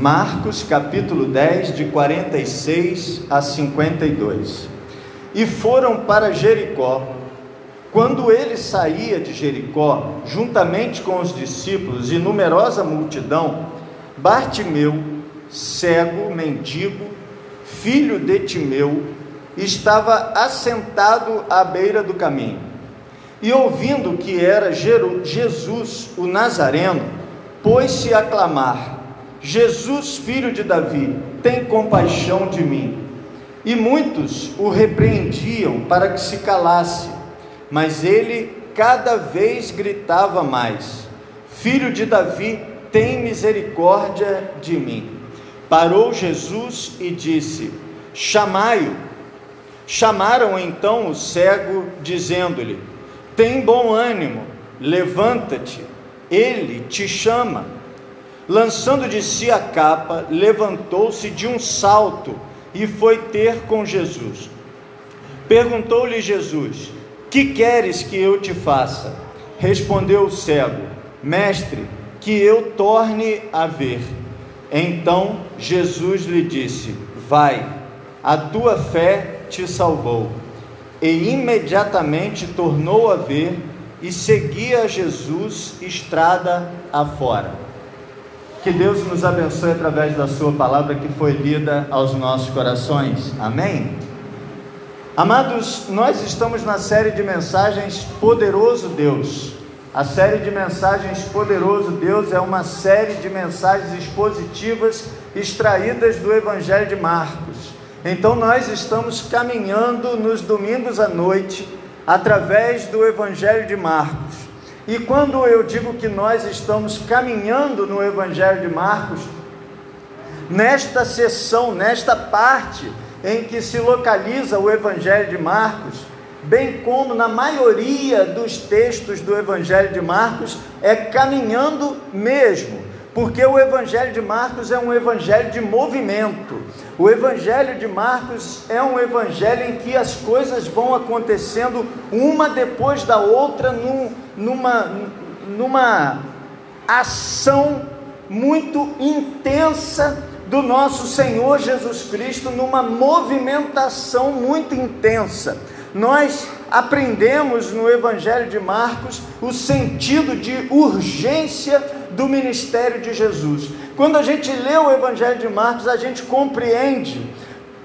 Marcos capítulo 10, de 46 a 52. E foram para Jericó. Quando ele saía de Jericó, juntamente com os discípulos e numerosa multidão, Bartimeu, cego, mendigo, filho de Timeu, estava assentado à beira do caminho. E ouvindo que era Jesus, o Nazareno, pôs-se a clamar: Jesus, filho de Davi, tem compaixão de mim. E muitos o repreendiam para que se calasse, mas ele cada vez gritava mais: Filho de Davi, tem misericórdia de mim. Parou Jesus e disse: Chamai-o. Chamaram então o cego, dizendo-lhe: Tem bom ânimo, levanta-te, ele te chama. Lançando de si a capa, levantou-se de um salto e foi ter com Jesus. Perguntou-lhe Jesus: Que queres que eu te faça? Respondeu o cego: Mestre, que eu torne a ver. Então Jesus lhe disse: Vai, a tua fé te salvou. E imediatamente tornou a ver e seguia Jesus estrada afora. Que Deus nos abençoe através da Sua palavra que foi lida aos nossos corações. Amém? Amados, nós estamos na série de mensagens Poderoso Deus. A série de mensagens Poderoso Deus é uma série de mensagens expositivas extraídas do Evangelho de Marcos. Então, nós estamos caminhando nos domingos à noite através do Evangelho de Marcos. E quando eu digo que nós estamos caminhando no Evangelho de Marcos, nesta sessão, nesta parte em que se localiza o Evangelho de Marcos, bem como na maioria dos textos do Evangelho de Marcos, é caminhando mesmo, porque o Evangelho de Marcos é um evangelho de movimento. O Evangelho de Marcos é um evangelho em que as coisas vão acontecendo uma depois da outra num numa, numa ação muito intensa do nosso Senhor Jesus Cristo, numa movimentação muito intensa. Nós aprendemos no Evangelho de Marcos o sentido de urgência do ministério de Jesus. Quando a gente lê o Evangelho de Marcos, a gente compreende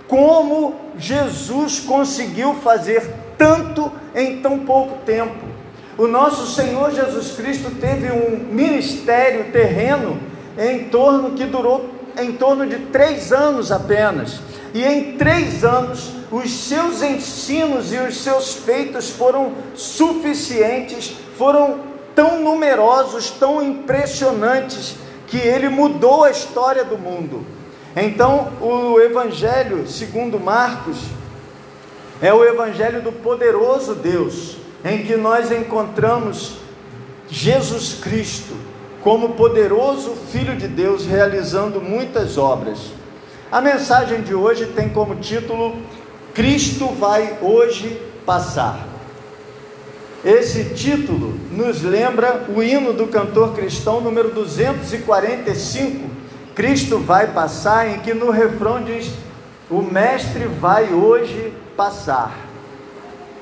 como Jesus conseguiu fazer tanto em tão pouco tempo. O nosso Senhor Jesus Cristo teve um ministério terreno em torno que durou em torno de três anos apenas. E em três anos, os seus ensinos e os seus feitos foram suficientes, foram tão numerosos, tão impressionantes, que ele mudou a história do mundo. Então, o Evangelho, segundo Marcos, é o Evangelho do poderoso Deus em que nós encontramos Jesus Cristo como poderoso Filho de Deus realizando muitas obras. A mensagem de hoje tem como título Cristo vai hoje passar. Esse título nos lembra o hino do cantor cristão número 245, Cristo vai passar, em que no refrão diz: O Mestre vai hoje passar.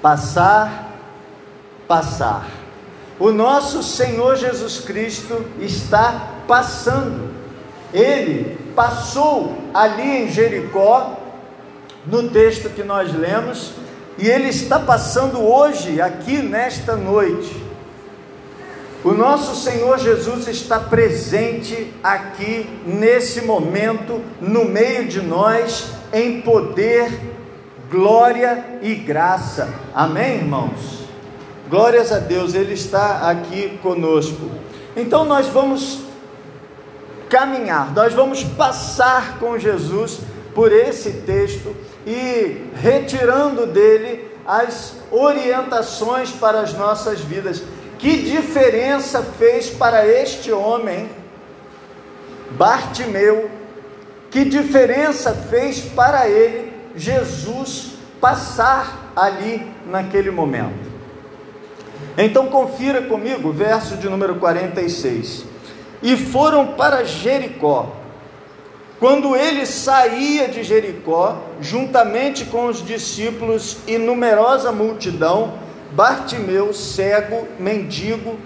Passar passar. O nosso Senhor Jesus Cristo está passando. Ele passou ali em Jericó, no texto que nós lemos, e ele está passando hoje, aqui nesta noite. O nosso Senhor Jesus está presente aqui, nesse momento, no meio de nós, em poder, glória e graça. Amém, irmãos? Glórias a Deus, Ele está aqui conosco. Então nós vamos caminhar, nós vamos passar com Jesus por esse texto e retirando dele as orientações para as nossas vidas. Que diferença fez para este homem, Bartimeu, que diferença fez para ele Jesus passar ali naquele momento. Então confira comigo, verso de número 46. E foram para Jericó. Quando ele saía de Jericó, juntamente com os discípulos e numerosa multidão, Bartimeu, cego, mendigo,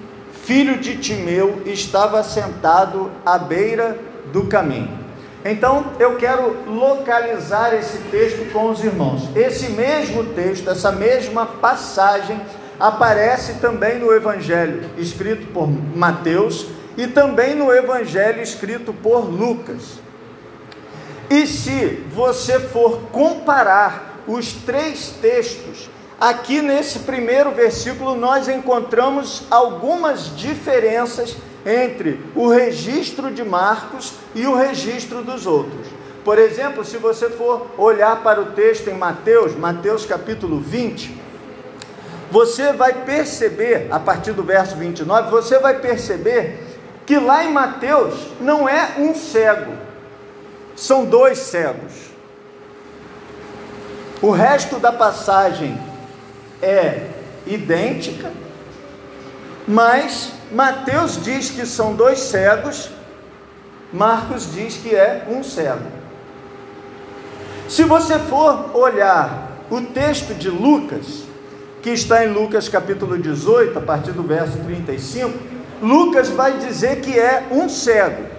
filho de Timeu, estava sentado à beira do caminho. Então, eu quero localizar esse texto com os irmãos. Esse mesmo texto, essa mesma passagem, aparece também no Evangelho escrito por Mateus e também no Evangelho escrito por Lucas. E se você for comparar os três textos, aqui nesse primeiro versículo nós encontramos algumas diferenças entre o registro de Marcos e o registro dos outros. Por exemplo, se você for olhar para o texto em Mateus, Mateus capítulo 20, você vai perceber, a partir do verso 29, você vai perceber que lá em Mateus não é um cego, são dois cegos. O resto da passagem é idêntica, mas Mateus diz que são dois cegos, Marcos diz que é um cego. Se você for olhar o texto de Lucas, que está em Lucas capítulo 18, a partir do verso 35, Lucas vai dizer que é um cego.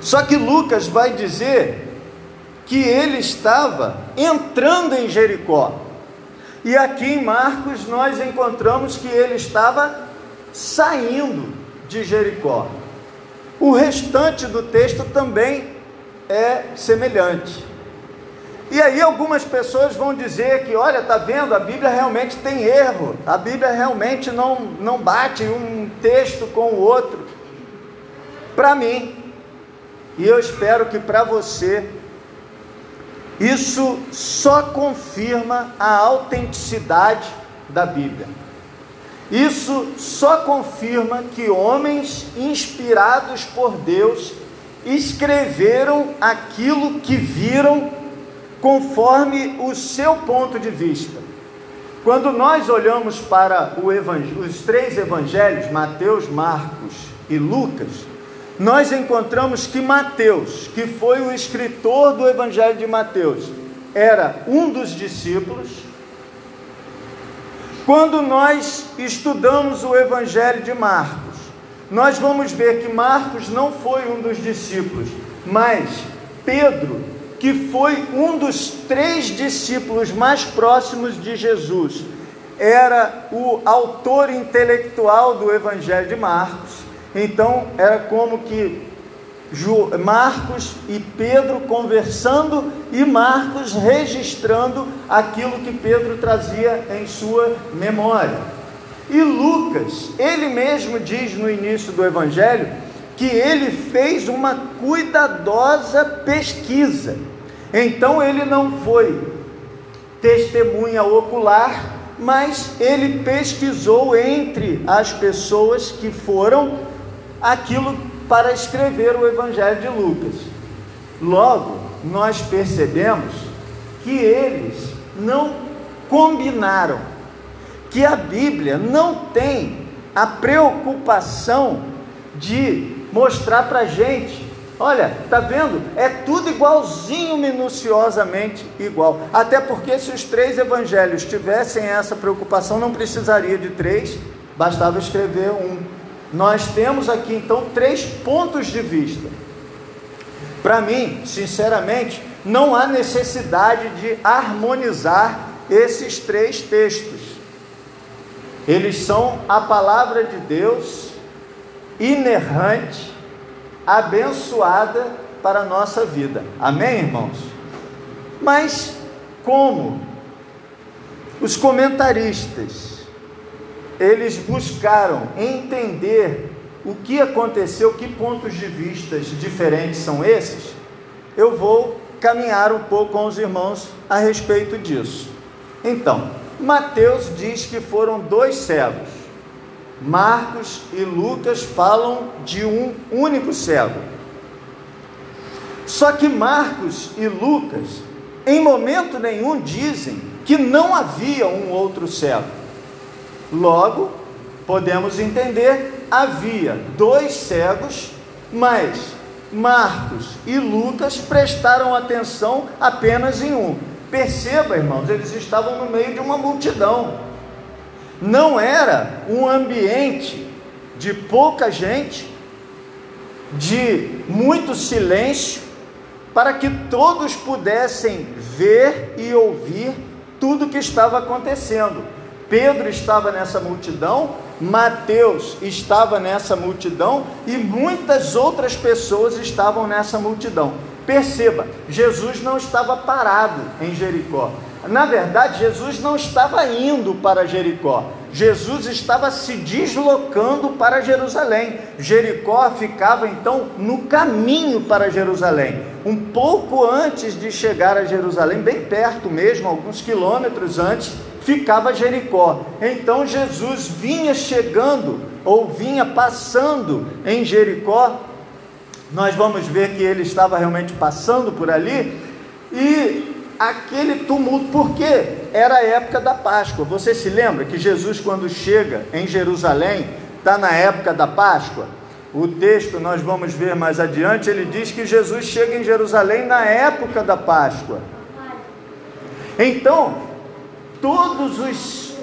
Só que Lucas vai dizer que ele estava entrando em Jericó. E aqui em Marcos nós encontramos que ele estava saindo de Jericó. O restante do texto também é semelhante. E aí algumas pessoas vão dizer que, olha, tá vendo, a Bíblia realmente tem erro. A Bíblia realmente não não bate um texto com o outro. Para mim, e eu espero que para você, isso só confirma a autenticidade da Bíblia. Isso só confirma que homens inspirados por Deus escreveram aquilo que viram conforme o seu ponto de vista. Quando nós olhamos para os três evangelhos, Mateus, Marcos e Lucas, nós encontramos que Mateus, que foi o escritor do evangelho de Mateus, era um dos discípulos quando nós estudamos o Evangelho de Marcos, nós vamos ver que Marcos não foi um dos discípulos, mas Pedro, que foi um dos três discípulos mais próximos de Jesus, era o autor intelectual do Evangelho de Marcos. Então, era como que Marcos e Pedro conversando e Marcos registrando aquilo que Pedro trazia em sua memória. E Lucas, ele mesmo diz no início do Evangelho que ele fez uma cuidadosa pesquisa. Então ele não foi testemunha ocular, mas ele pesquisou entre as pessoas que foram aquilo para escrever o Evangelho de Lucas. Logo, nós percebemos que eles não combinaram, que a Bíblia não tem a preocupação de mostrar para a gente, olha, tá vendo? É tudo igualzinho, minuciosamente igual. Até porque se os três evangelhos tivessem essa preocupação, não precisaria de três, bastava escrever um. Nós temos aqui então três pontos de vista. Para mim, sinceramente, não há necessidade de harmonizar esses três textos. Eles são a palavra de Deus, inerrante, abençoada para a nossa vida. Amém, irmãos? Mas como os comentaristas eles buscaram entender o que aconteceu, que pontos de vistas diferentes são esses, eu vou caminhar um pouco com os irmãos a respeito disso. Então, Mateus diz que foram dois cegos. Marcos e Lucas falam de um único cego. Só que Marcos e Lucas, em momento nenhum, dizem que não havia um outro cego. Logo, podemos entender, havia dois cegos, mas Marcos e Lucas prestaram atenção apenas em um. Perceba, irmãos, eles estavam no meio de uma multidão. Não era um ambiente de pouca gente, de muito silêncio, para que todos pudessem ver e ouvir tudo o que estava acontecendo. Pedro estava nessa multidão, Mateus estava nessa multidão e muitas outras pessoas estavam nessa multidão. Perceba, Jesus não estava parado em Jericó. Na verdade, Jesus não estava indo para Jericó. Jesus estava se deslocando para Jerusalém. Jericó ficava então no caminho para Jerusalém, um pouco antes de chegar a Jerusalém, bem perto mesmo, alguns quilômetros antes, ficava Jericó. Então Jesus vinha chegando ou vinha passando em Jericó. Nós vamos ver que ele estava realmente passando por ali e aquele tumulto, porque era a época da Páscoa. Você se lembra que Jesus, quando chega em Jerusalém, está na época da Páscoa? O texto nós vamos ver mais adiante, ele diz que Jesus chega em Jerusalém na época da Páscoa. Então, todos os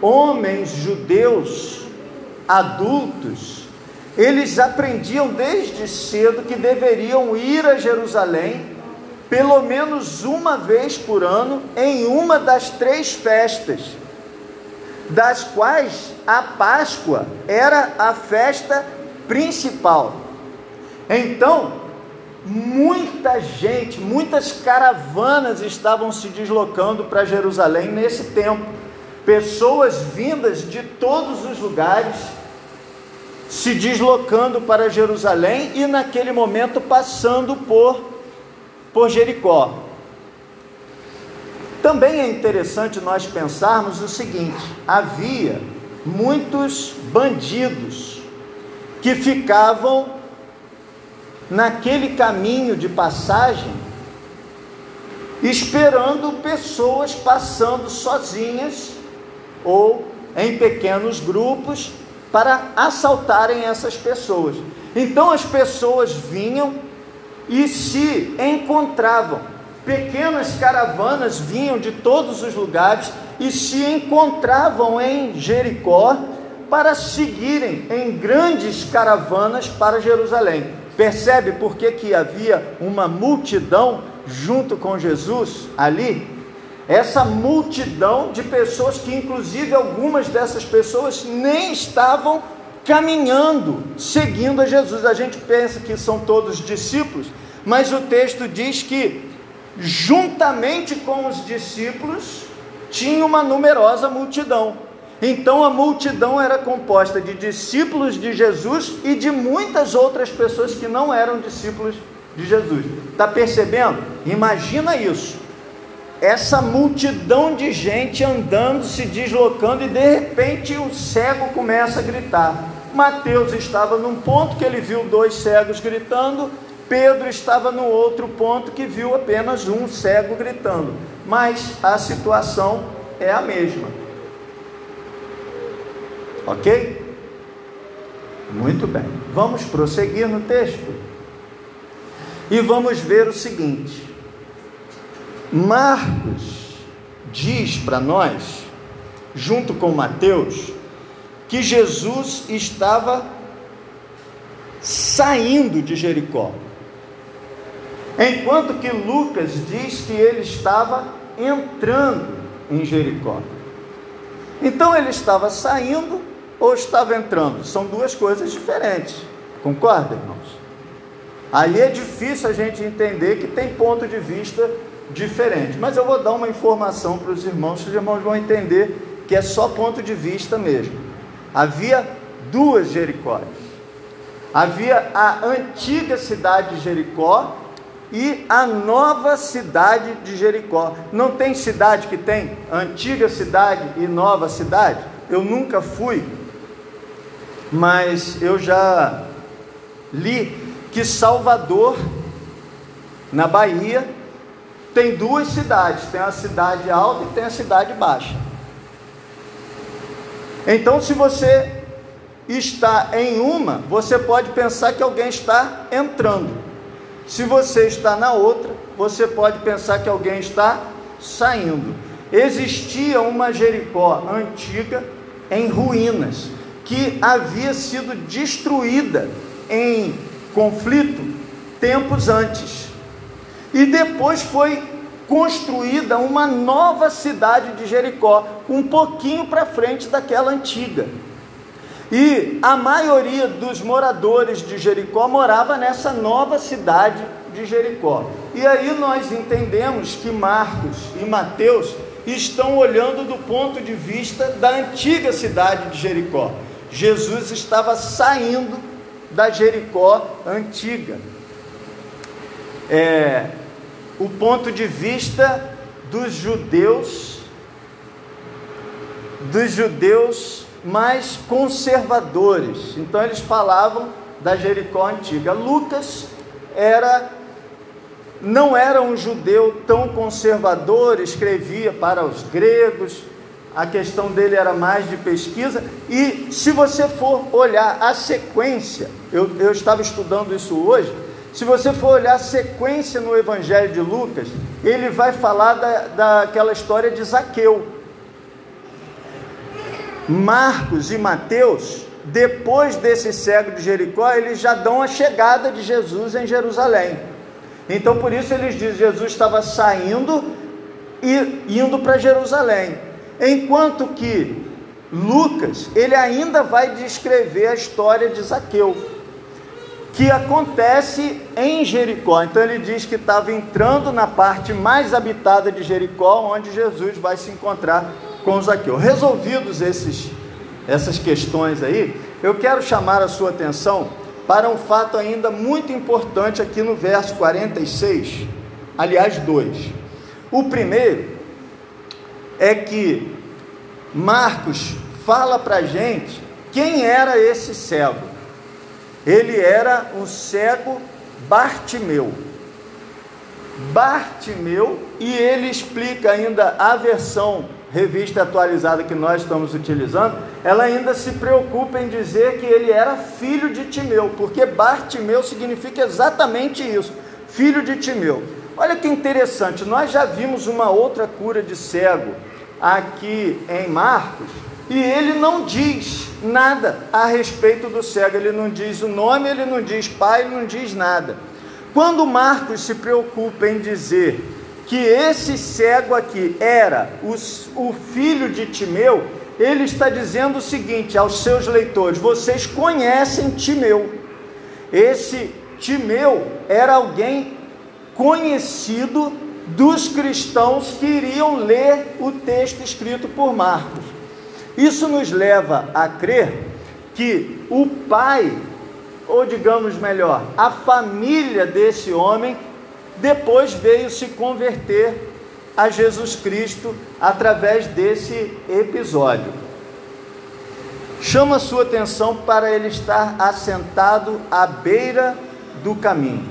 homens judeus adultos, eles aprendiam desde cedo que deveriam ir a Jerusalém pelo menos uma vez por ano em uma das três festas, das quais a Páscoa era a festa principal. Então, muita gente, muitas caravanas estavam se deslocando para Jerusalém nesse tempo. Pessoas vindas de todos os lugares se deslocando para Jerusalém e naquele momento passando por por Jericó. Também é interessante nós pensarmos o seguinte: havia muitos bandidos que ficavam naquele caminho de passagem esperando pessoas passando sozinhas ou em pequenos grupos para assaltarem essas pessoas. Então as pessoas vinham e se encontravam. Pequenas caravanas vinham de todos os lugares e se encontravam em Jericó para seguirem em grandes caravanas para Jerusalém. Percebe por que, que havia uma multidão junto com Jesus ali? Essa multidão de pessoas que, inclusive, algumas dessas pessoas nem estavam caminhando, seguindo a Jesus. A gente pensa que são todos discípulos, mas o texto diz que, juntamente com os discípulos, tinha uma numerosa multidão. Então a multidão era composta de discípulos de Jesus e de muitas outras pessoas que não eram discípulos de Jesus. Está percebendo? Imagina isso essa multidão de gente andando, se deslocando, e de repente o cego começa a gritar. Mateus estava num ponto que ele viu dois cegos gritando, Pedro estava no outro ponto que viu apenas um cego gritando, mas a situação é a mesma. Ok? Muito bem, vamos prosseguir no texto e vamos ver o seguinte: Marcos diz para nós, junto com Mateus, que Jesus estava saindo de Jericó. Enquanto que Lucas diz que ele estava entrando em Jericó. Então ele estava saindo ou estava entrando? São duas coisas diferentes. Concorda, irmãos? Aí é difícil a gente entender que tem ponto de vista diferente. Mas eu vou dar uma informação para os irmãos, os irmãos vão entender que é só ponto de vista mesmo. Havia duas Jericós. Havia a antiga cidade de Jericó e a nova cidade de Jericó. Não tem cidade que tem antiga cidade e nova cidade? Eu nunca fui, mas eu já li que Salvador, na Bahia, tem duas cidades: tem a cidade alta e tem a cidade baixa. Então, se você está em uma, você pode pensar que alguém está entrando. Se você está na outra, você pode pensar que alguém está saindo. Existia uma Jericó antiga em ruínas, que havia sido destruída em conflito tempos antes. E depois foi construída uma nova cidade de Jericó, um pouquinho para frente daquela antiga. E a maioria dos moradores de Jericó morava nessa nova cidade de Jericó. E aí nós entendemos que Marcos e Mateus estão olhando do ponto de vista da antiga cidade de Jericó. Jesus estava saindo da Jericó antiga. É, o ponto de vista dos judeus, dos judeus mais conservadores. Então eles falavam da Jericó antiga. Lucas era não era um judeu tão conservador, escrevia para os gregos, a questão dele era mais de pesquisa. E se você for olhar a sequência, eu, eu estava estudando isso hoje. Se você for olhar a sequência no Evangelho de Lucas, ele vai falar da, daquela história de Zaqueu. Marcos e Mateus, depois desse cego de Jericó, eles já dão a chegada de Jesus em Jerusalém. Então por isso eles dizem Jesus estava saindo e indo para Jerusalém. Enquanto que Lucas, ele ainda vai descrever a história de Zaqueu, que acontece em Jericó. Então ele diz que estava entrando na parte mais habitada de Jericó, onde Jesus vai se encontrar com Zaqueu. Resolvidos esses, essas questões aí, eu quero chamar a sua atenção para um fato ainda muito importante aqui no verso 46, aliás, dois. O primeiro é que Marcos fala para gente quem era esse cego. Ele era um cego Bartimeu. Bartimeu, e ele explica ainda a versão revista atualizada que nós estamos utilizando, ela ainda se preocupa em dizer que ele era filho de Timeu, porque Bartimeu significa exatamente isso, filho de Timeu. Olha que interessante, nós já vimos uma outra cura de cego aqui em Marcos, e ele não diz nada a respeito do cego, ele não diz o nome, ele não diz pai, ele não diz nada. Quando Marcos se preocupa em dizer que esse cego aqui era os, o filho de Timeu, ele está dizendo o seguinte aos seus leitores: vocês conhecem Timeu. Esse Timeu era alguém conhecido dos cristãos que iriam ler o texto escrito por Marcos. Isso nos leva a crer que o pai, ou digamos melhor, a família desse homem depois veio se converter a Jesus Cristo através desse episódio. Chama sua atenção para ele estar assentado à beira do caminho.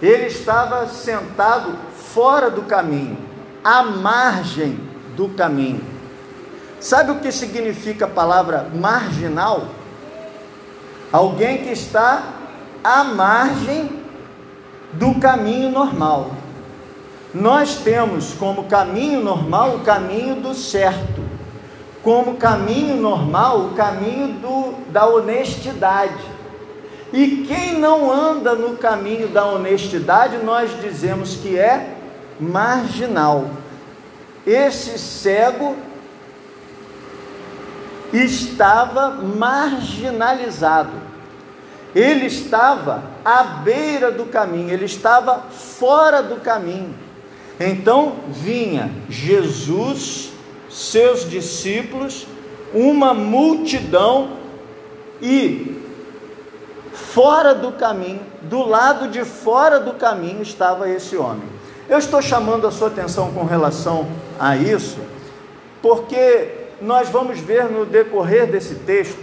Ele estava sentado fora do caminho, à margem do caminho. Sabe o que significa a palavra marginal? Alguém que está à margem do caminho normal. Nós temos como caminho normal o caminho do certo, como caminho normal o caminho do, da honestidade. E quem não anda no caminho da honestidade, nós dizemos que é marginal. Esse cego estava marginalizado ele estava à beira do caminho, ele estava fora do caminho. Então vinha Jesus, seus discípulos, uma multidão e fora do caminho, do lado de fora do caminho estava esse homem. Eu estou chamando a sua atenção com relação a isso, porque nós vamos ver no decorrer desse texto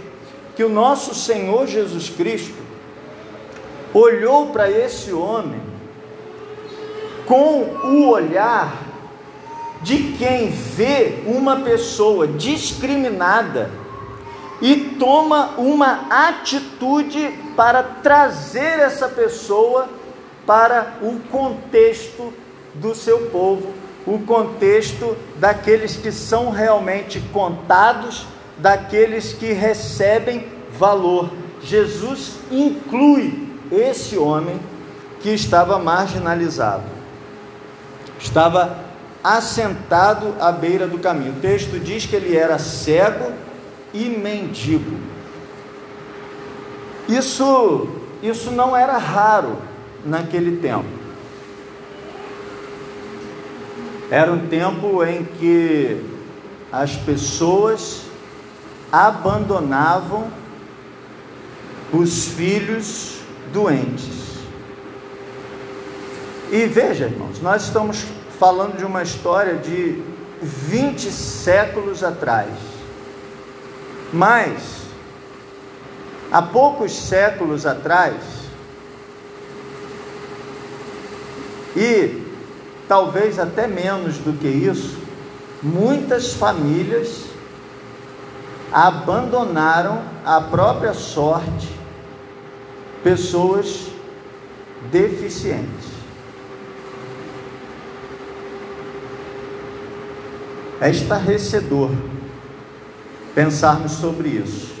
que o nosso Senhor Jesus Cristo olhou para esse homem com o olhar de quem vê uma pessoa discriminada e toma uma atitude para trazer essa pessoa para o contexto do seu povo, o contexto daqueles que são realmente contados, daqueles que recebem valor. Jesus inclui esse homem que estava marginalizado, estava assentado à beira do caminho. O texto diz que ele era cego e mendigo. Isso, isso não era raro naquele tempo. Era um tempo em que as pessoas abandonavam os filhos doentes. E veja, irmãos, nós estamos falando de uma história de 20 séculos atrás. Mas, há poucos séculos atrás, e talvez até menos do que isso, muitas famílias abandonaram a própria sorte pessoas deficientes. É estarrecedor pensarmos sobre isso.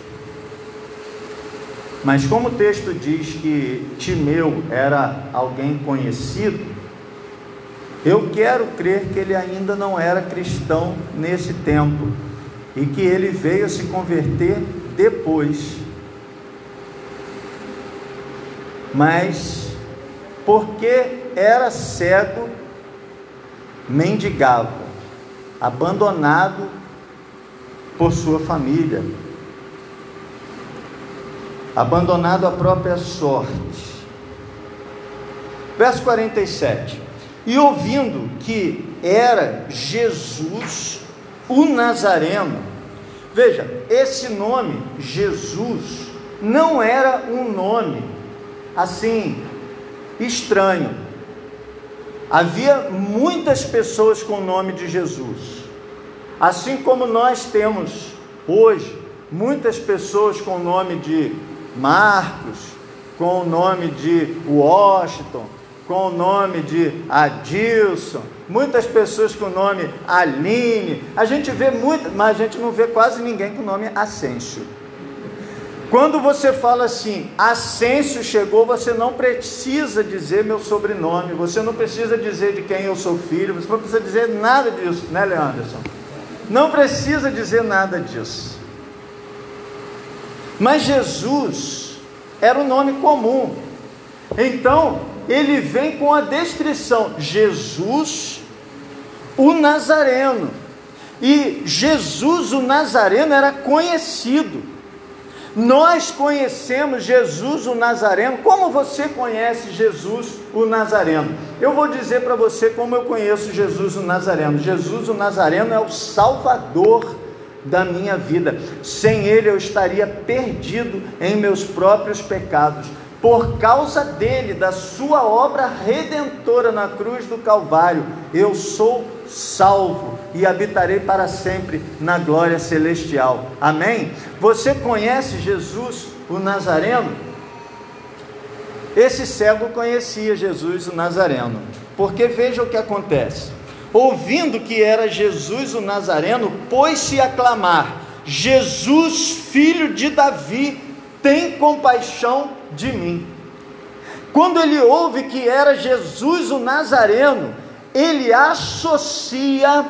Mas como o texto diz que Timeu era alguém conhecido, eu quero crer que ele ainda não era cristão nesse tempo e que ele veio se converter depois. Mas porque era cego, mendigava, abandonado por sua família, abandonado à própria sorte. Verso 47 e ouvindo que era Jesus o Nazareno, veja, esse nome, Jesus, não era um nome assim estranho. Havia muitas pessoas com o nome de Jesus, assim como nós temos hoje muitas pessoas com o nome de Marcos, com o nome de Washington, com o nome de Adilson, muitas pessoas com o nome Aline. A gente vê muito, mas a gente não vê quase ninguém com o nome Ascenso. Quando você fala assim, Ascenso chegou, você não precisa dizer meu sobrenome, você não precisa dizer de quem eu sou filho, você não precisa dizer nada disso, né, Leanderson? Não precisa dizer nada disso. Mas Jesus era um nome comum. Então, ele vem com a descrição: Jesus, o Nazareno. E Jesus, o Nazareno, era conhecido. Nós conhecemos Jesus, o Nazareno. Como você conhece Jesus, o Nazareno? Eu vou dizer para você como eu conheço Jesus, o Nazareno. Jesus, o Nazareno, é o Salvador da minha vida. Sem Ele eu estaria perdido em meus próprios pecados por causa dele, da sua obra redentora na cruz do Calvário, eu sou salvo e habitarei para sempre na glória celestial. Amém? Você conhece Jesus, o Nazareno? Esse cego conhecia Jesus, o Nazareno, porque veja o que acontece. Ouvindo que era Jesus o Nazareno, pôs-se a clamar: Jesus, filho de Davi, tem compaixão de mim. Quando ele ouve que era Jesus o Nazareno, ele associa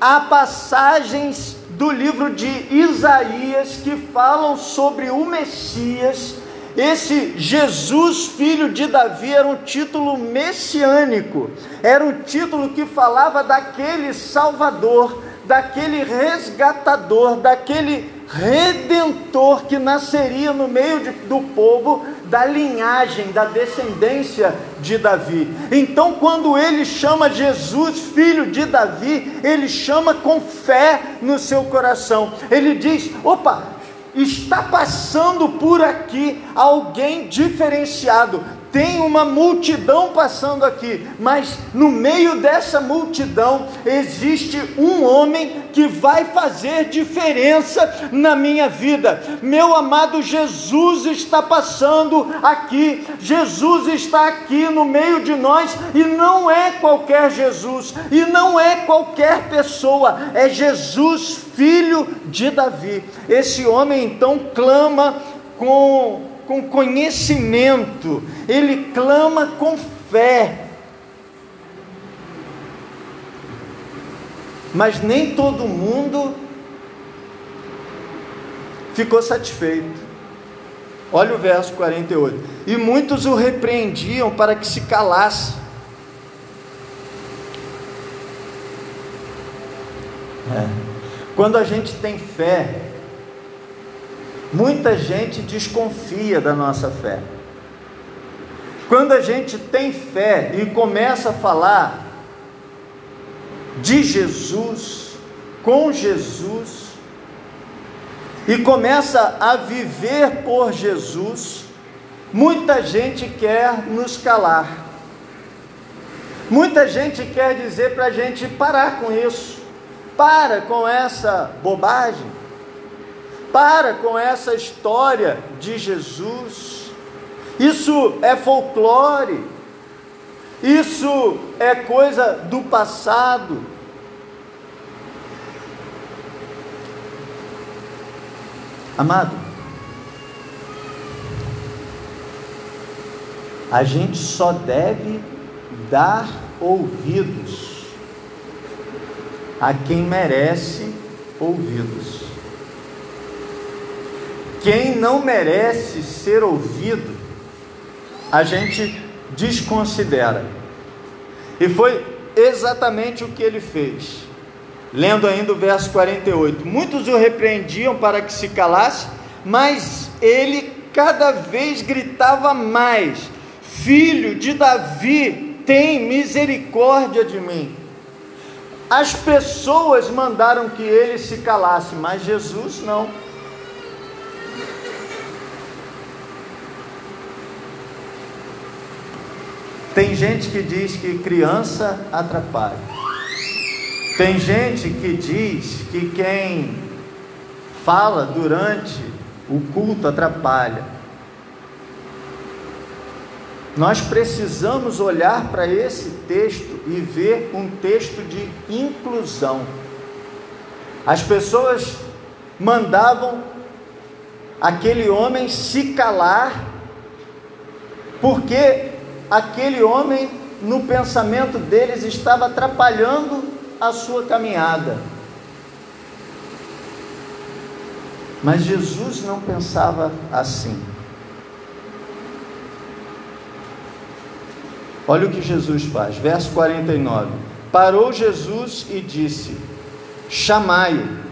a passagens do livro de Isaías que falam sobre o Messias. Esse Jesus, filho de Davi, era um título messiânico, era um título que falava daquele Salvador, daquele resgatador, daquele redentor que nasceria no meio de, do povo da linhagem, da descendência de Davi. Então, quando ele chama Jesus filho de Davi, ele chama com fé no seu coração. Ele diz: opa, está passando por aqui alguém diferenciado tem uma multidão passando aqui, mas no meio dessa multidão existe um homem que vai fazer diferença na minha vida. Meu amado Jesus está passando aqui, Jesus está aqui no meio de nós e não é qualquer Jesus, e não é qualquer pessoa, é Jesus, filho de Davi. Esse homem então clama com com conhecimento, ele clama com fé. Mas nem todo mundo ficou satisfeito. Olha o verso 48. E muitos o repreendiam para que se calasse. É. Quando a gente tem fé, Muita gente desconfia da nossa fé. Quando a gente tem fé e começa a falar de Jesus, com Jesus, e começa a viver por Jesus, muita gente quer nos calar. Muita gente quer dizer para a gente parar com isso, para com essa bobagem. Para com essa história de Jesus. Isso é folclore. Isso é coisa do passado. Amado, a gente só deve dar ouvidos a quem merece ouvidos. Quem não merece ser ouvido, a gente desconsidera. E foi exatamente o que ele fez. Lendo ainda o verso 48. Muitos o repreendiam para que se calasse, mas ele cada vez gritava mais: Filho de Davi, tem misericórdia de mim. As pessoas mandaram que ele se calasse, mas Jesus não. Tem gente que diz que criança atrapalha. Tem gente que diz que quem fala durante o culto atrapalha. Nós precisamos olhar para esse texto e ver um texto de inclusão. As pessoas mandavam aquele homem se calar, porque aquele homem, no pensamento deles, estava atrapalhando a sua caminhada. Mas Jesus não pensava assim. Olha o que Jesus faz, verso 49. Parou Jesus e disse: Chamai-o.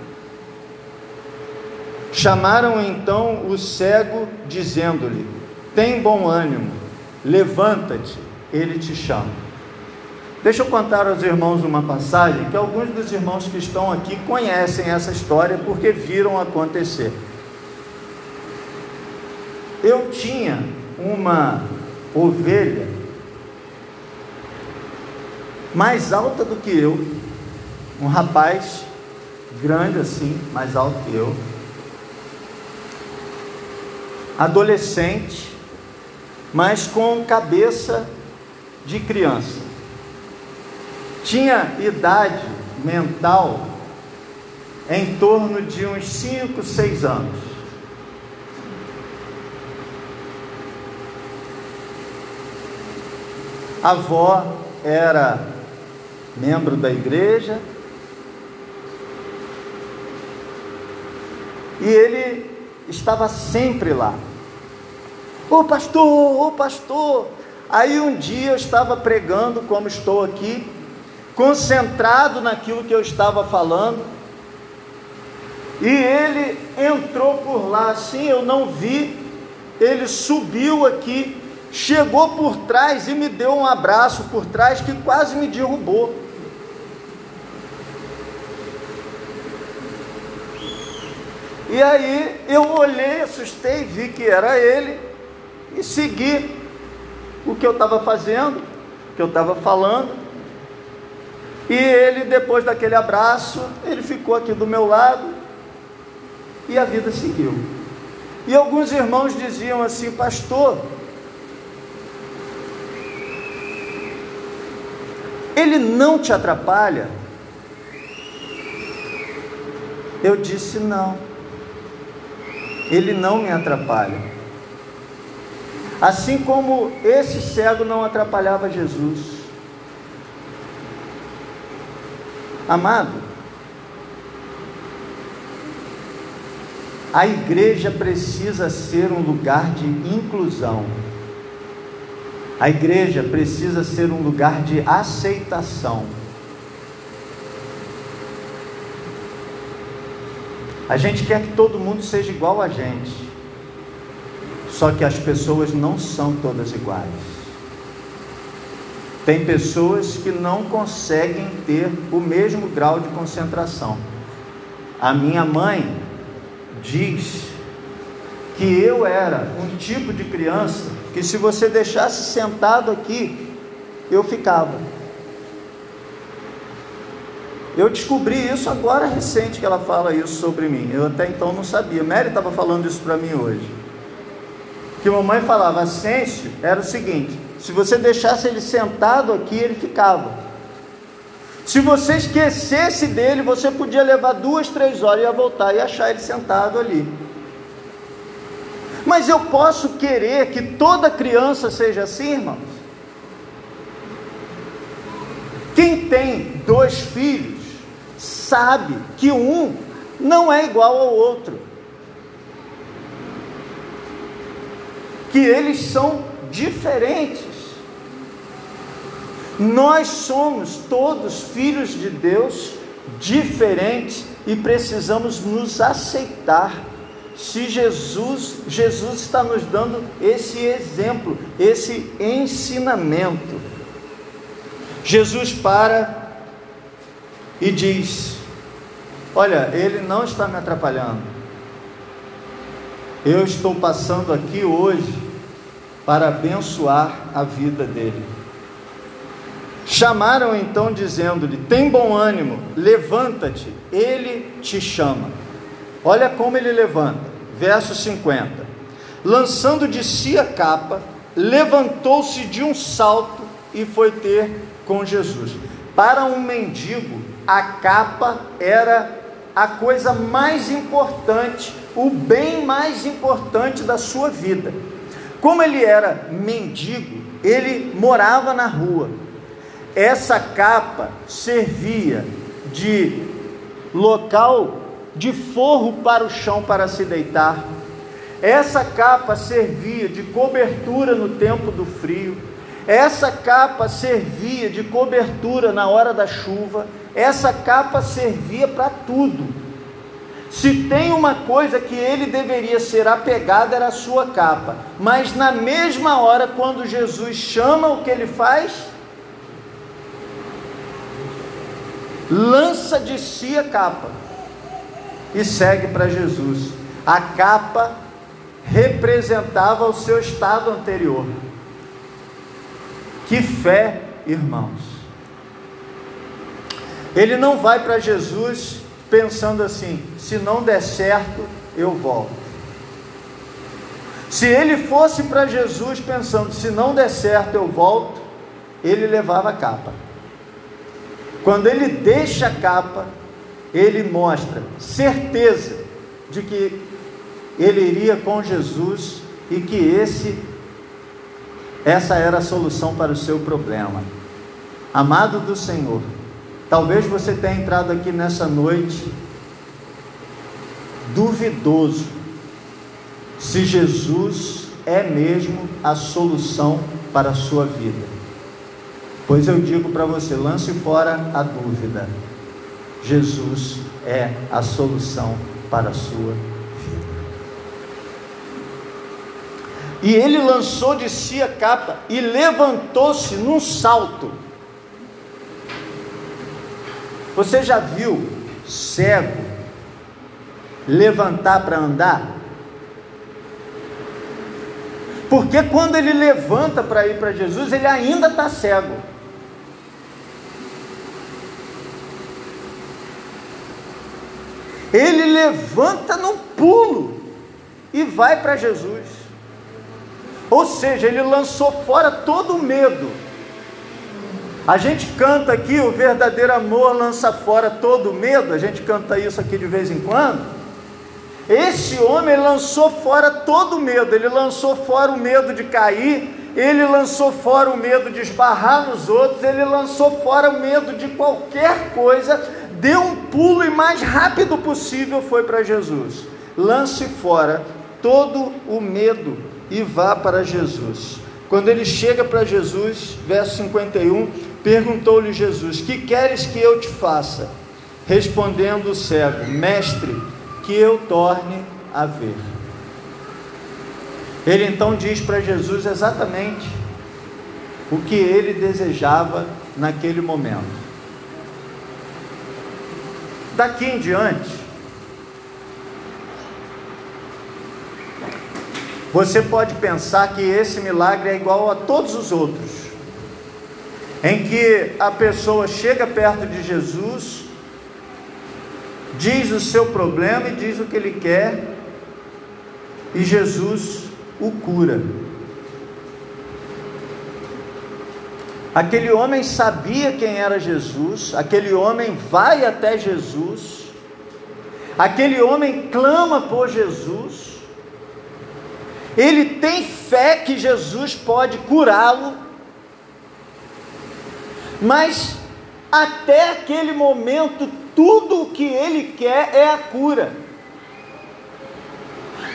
Chamaram então o cego, dizendo-lhe: Tem bom ânimo Levanta-te, ele te chama. Deixa eu contar aos irmãos uma passagem que alguns dos irmãos que estão aqui conhecem essa história porque viram acontecer. Eu tinha uma ovelha mais alta do que eu, um rapaz grande assim, mais alto que eu, adolescente, mas com cabeça de criança. Tinha idade mental em torno de uns 5, 6 anos. A avó era membro da igreja e ele estava sempre lá. Ô oh, pastor, ô oh, pastor. Aí um dia eu estava pregando, como estou aqui, concentrado naquilo que eu estava falando, e ele entrou por lá, assim eu não vi, ele subiu aqui, chegou por trás e me deu um abraço por trás que quase me derrubou. E aí eu olhei, assustei, vi que era ele e segui. o que eu estava fazendo, o que eu estava falando. E ele, depois daquele abraço, ele ficou aqui do meu lado e a vida seguiu. E alguns irmãos diziam assim, pastor, ele não te atrapalha? Eu disse não, ele não me atrapalha. Assim como esse cego não atrapalhava Jesus. Amado, a igreja precisa ser um lugar de inclusão. A igreja precisa ser um lugar de aceitação. A gente quer que todo mundo seja igual a gente. Só que as pessoas não são todas iguais. Tem pessoas que não conseguem ter o mesmo grau de concentração. A minha mãe diz que eu era um tipo de criança que se você deixasse sentado aqui, eu ficava. Eu descobri isso agora recente que ela fala isso sobre mim. Eu até então não sabia. Mary estava falando isso para mim hoje que mamãe falava, Ascenso era o seguinte: se você deixasse ele sentado aqui, ele ficava. Se você esquecesse dele, você podia levar duas, três horas e ia voltar e achar ele sentado ali. Mas eu posso querer que toda criança seja assim, irmãos? Quem tem dois filhos sabe que um não é igual ao outro. Que eles são diferentes. Nós somos todos filhos de Deus diferentes e precisamos nos aceitar. Se Jesus, Jesus está nos dando esse exemplo, esse ensinamento. Jesus para e diz: Olha, ele não está me atrapalhando. Eu estou passando aqui hoje para abençoar a vida dele. Chamaram então, dizendo-lhe: Tem bom ânimo, levanta-te, ele te chama. Olha como ele levanta, verso 50. Lançando de si a capa, levantou-se de um salto e foi ter com Jesus. Para um mendigo, a capa era a coisa mais importante, o bem mais importante da sua vida. Como ele era mendigo, ele morava na rua. Essa capa servia de local de forro para o chão para se deitar. Essa capa servia de cobertura no tempo do frio. Essa capa servia de cobertura na hora da chuva. Essa capa servia para tudo. Se tem uma coisa que ele deveria ser apegado, era a sua capa. Mas na mesma hora, quando Jesus chama, o que ele faz? Lança de si a capa e segue para Jesus. A capa representava o seu estado anterior. Que fé, irmãos. Ele não vai para Jesus pensando assim: se não der certo, eu volto. Se ele fosse para Jesus pensando: se não der certo, eu volto, ele levava a capa. Quando ele deixa a capa, ele mostra certeza de que ele iria com Jesus e que esse essa era a solução para o seu problema. Amado do Senhor, Talvez você tenha entrado aqui nessa noite duvidoso se Jesus é mesmo a solução para a sua vida. Pois eu digo para você, lance fora a dúvida. Jesus é a solução para a sua vida. E ele lançou de si a capa e levantou-se num salto você já viu cego levantar para andar? Porque quando ele levanta para ir para Jesus, ele ainda está cego. Ele levanta no pulo e vai para Jesus. Ou seja, ele lançou fora todo o medo. A gente canta aqui, o verdadeiro amor lança fora todo medo, a gente canta isso aqui de vez em quando. Esse homem lançou fora todo medo, ele lançou fora o medo de cair, ele lançou fora o medo de esbarrar nos outros, ele lançou fora o medo de qualquer coisa, deu um pulo e mais rápido possível foi para Jesus. Lance fora todo o medo e vá para Jesus. Quando ele chega para Jesus, verso 51, perguntou-lhe Jesus: Que queres que eu te faça? Respondendo o cego: Mestre, que eu torne a ver. Ele então diz para Jesus exatamente o que ele desejava naquele momento. Daqui em diante, Você pode pensar que esse milagre é igual a todos os outros, em que a pessoa chega perto de Jesus, diz o seu problema e diz o que ele quer, e Jesus o cura. Aquele homem sabia quem era Jesus, aquele homem vai até Jesus, aquele homem clama por Jesus, ele tem fé que Jesus pode curá-lo, mas até aquele momento, tudo o que ele quer é a cura.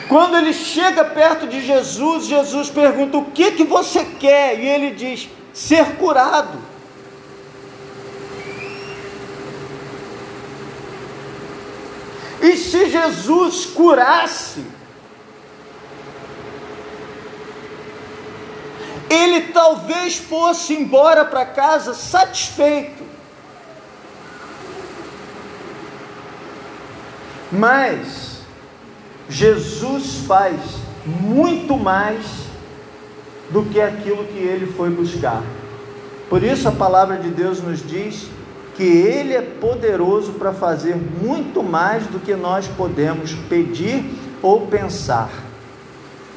Quando ele chega perto de Jesus, Jesus pergunta: O que, que você quer? E ele diz: Ser curado. E se Jesus curasse, ele talvez fosse embora para casa satisfeito. Mas Jesus faz muito mais do que aquilo que ele foi buscar. Por isso a palavra de Deus nos diz que ele é poderoso para fazer muito mais do que nós podemos pedir ou pensar.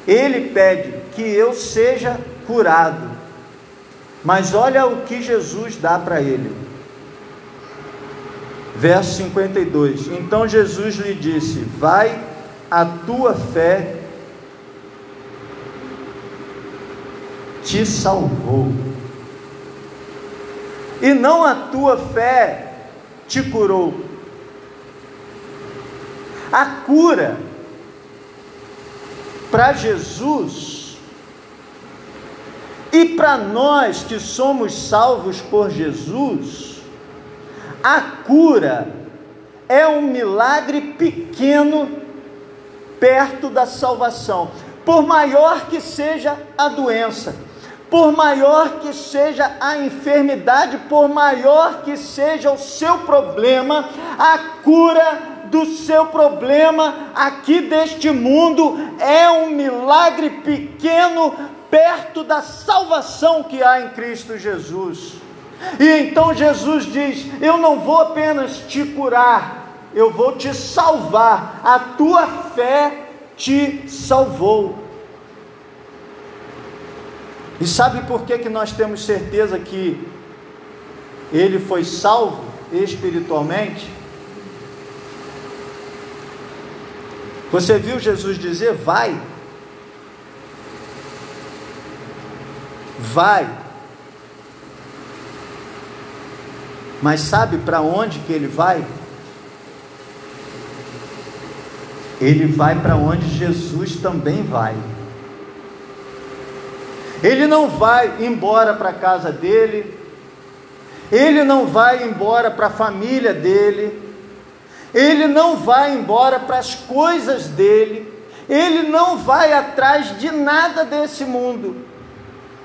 Ele pede que eu seja curado. Mas olha o que Jesus dá para ele. Verso 52: Então Jesus lhe disse: Vai, a tua fé te salvou. E não a tua fé te curou. A cura para Jesus e para nós que somos salvos por Jesus, a cura é um milagre pequeno perto da salvação. Por maior que seja a doença, por maior que seja a enfermidade, por maior que seja o seu problema, a cura do seu problema aqui deste mundo é um milagre pequeno perto da salvação que há em Cristo Jesus. E então Jesus diz: Eu não vou apenas te curar, eu vou te salvar. A tua fé te salvou. E sabe por que, que nós temos certeza que ele foi salvo espiritualmente? Você viu Jesus dizer: Vai, vai. Mas sabe para onde que ele vai? Ele vai para onde Jesus também vai. Ele não vai embora para a casa dele, ele não vai embora para a família dele, ele não vai embora para as coisas dele, ele não vai atrás de nada desse mundo.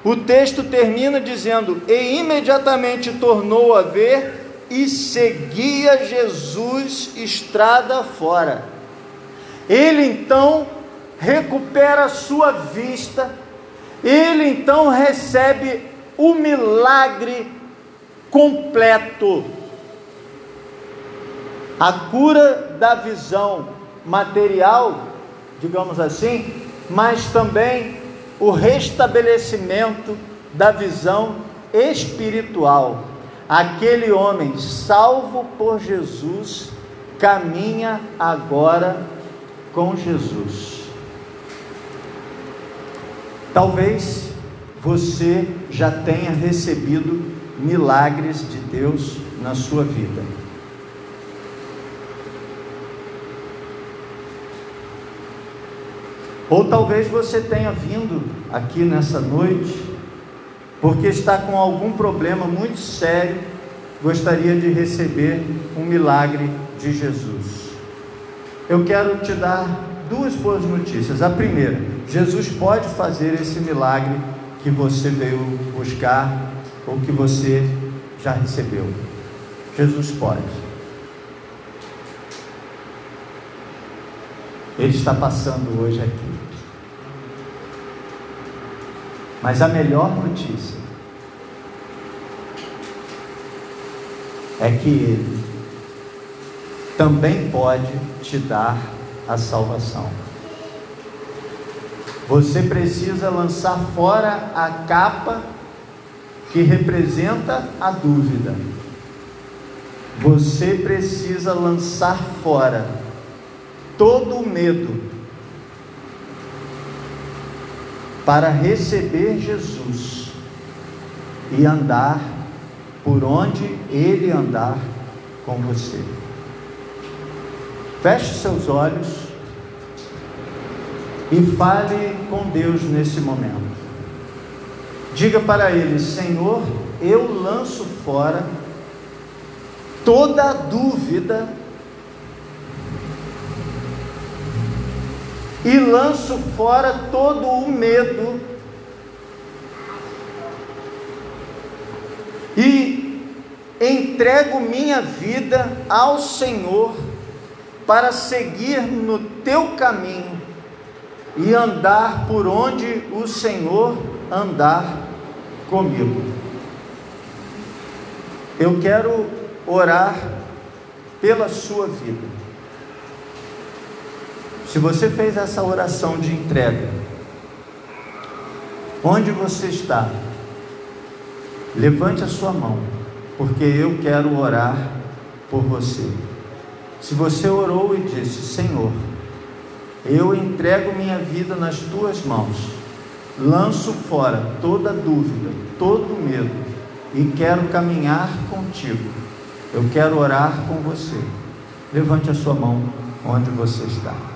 O texto termina dizendo: E imediatamente tornou a ver e seguia Jesus estrada fora. Ele então recupera sua vista, ele então recebe o milagre completo. A cura da visão material, digamos assim, mas também o restabelecimento da visão espiritual. Aquele homem salvo por Jesus caminha agora com Jesus. Talvez você já tenha recebido milagres de Deus na sua vida. Ou talvez você tenha vindo aqui nessa noite porque está com algum problema muito sério, gostaria de receber um milagre de Jesus. Eu quero te dar duas boas notícias. A primeira, Jesus pode fazer esse milagre que você veio buscar ou que você já recebeu. Jesus pode. Ele está passando hoje aqui. Mas a melhor notícia é que Ele também pode te dar a salvação. Você precisa lançar fora a capa que representa a dúvida. Você precisa lançar fora todo o medo para receber Jesus e andar por onde Ele andar com você. Feche seus olhos e fale com Deus nesse momento. Diga para Ele: Senhor, eu lanço fora toda dúvida e lanço fora todo o medo e entrego minha vida ao Senhor para seguir no teu caminho e andar por onde o Senhor andar comigo. Eu quero orar pela sua vida. Se você fez essa oração de entrega, onde você está, levante a sua mão, porque eu quero orar por você. Se você orou e disse: Senhor, eu entrego minha vida nas tuas mãos, lanço fora toda dúvida, todo medo e quero caminhar contigo. Eu quero orar com você. Levante a sua mão onde você está.